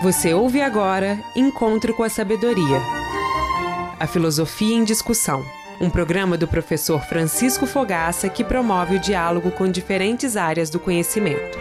Você ouve agora Encontro com a Sabedoria. A Filosofia em Discussão. Um programa do professor Francisco Fogaça que promove o diálogo com diferentes áreas do conhecimento.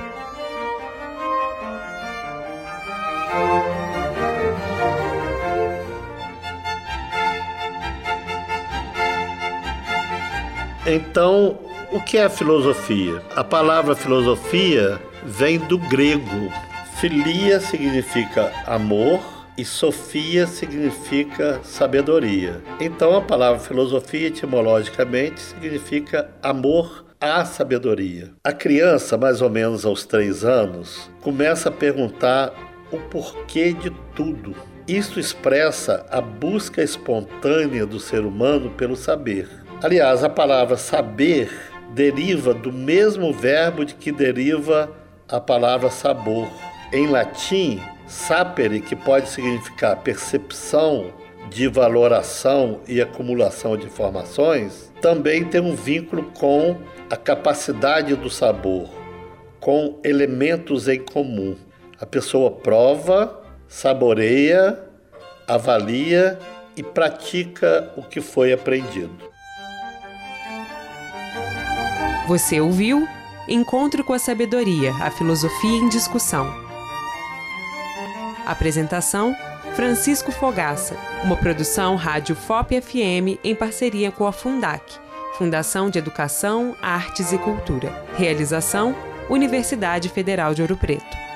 Então, o que é filosofia? A palavra filosofia vem do grego. Filia significa amor e Sofia significa sabedoria. Então a palavra filosofia etimologicamente significa amor à sabedoria. A criança, mais ou menos aos três anos, começa a perguntar o porquê de tudo. Isso expressa a busca espontânea do ser humano pelo saber. Aliás, a palavra saber deriva do mesmo verbo de que deriva a palavra sabor. Em latim, sapere, que pode significar percepção de valoração e acumulação de informações, também tem um vínculo com a capacidade do sabor, com elementos em comum. A pessoa prova, saboreia, avalia e pratica o que foi aprendido. Você ouviu Encontro com a Sabedoria, a Filosofia em Discussão. Apresentação: Francisco Fogaça, uma produção Rádio FOP FM em parceria com a Fundac, Fundação de Educação, Artes e Cultura. Realização: Universidade Federal de Ouro Preto.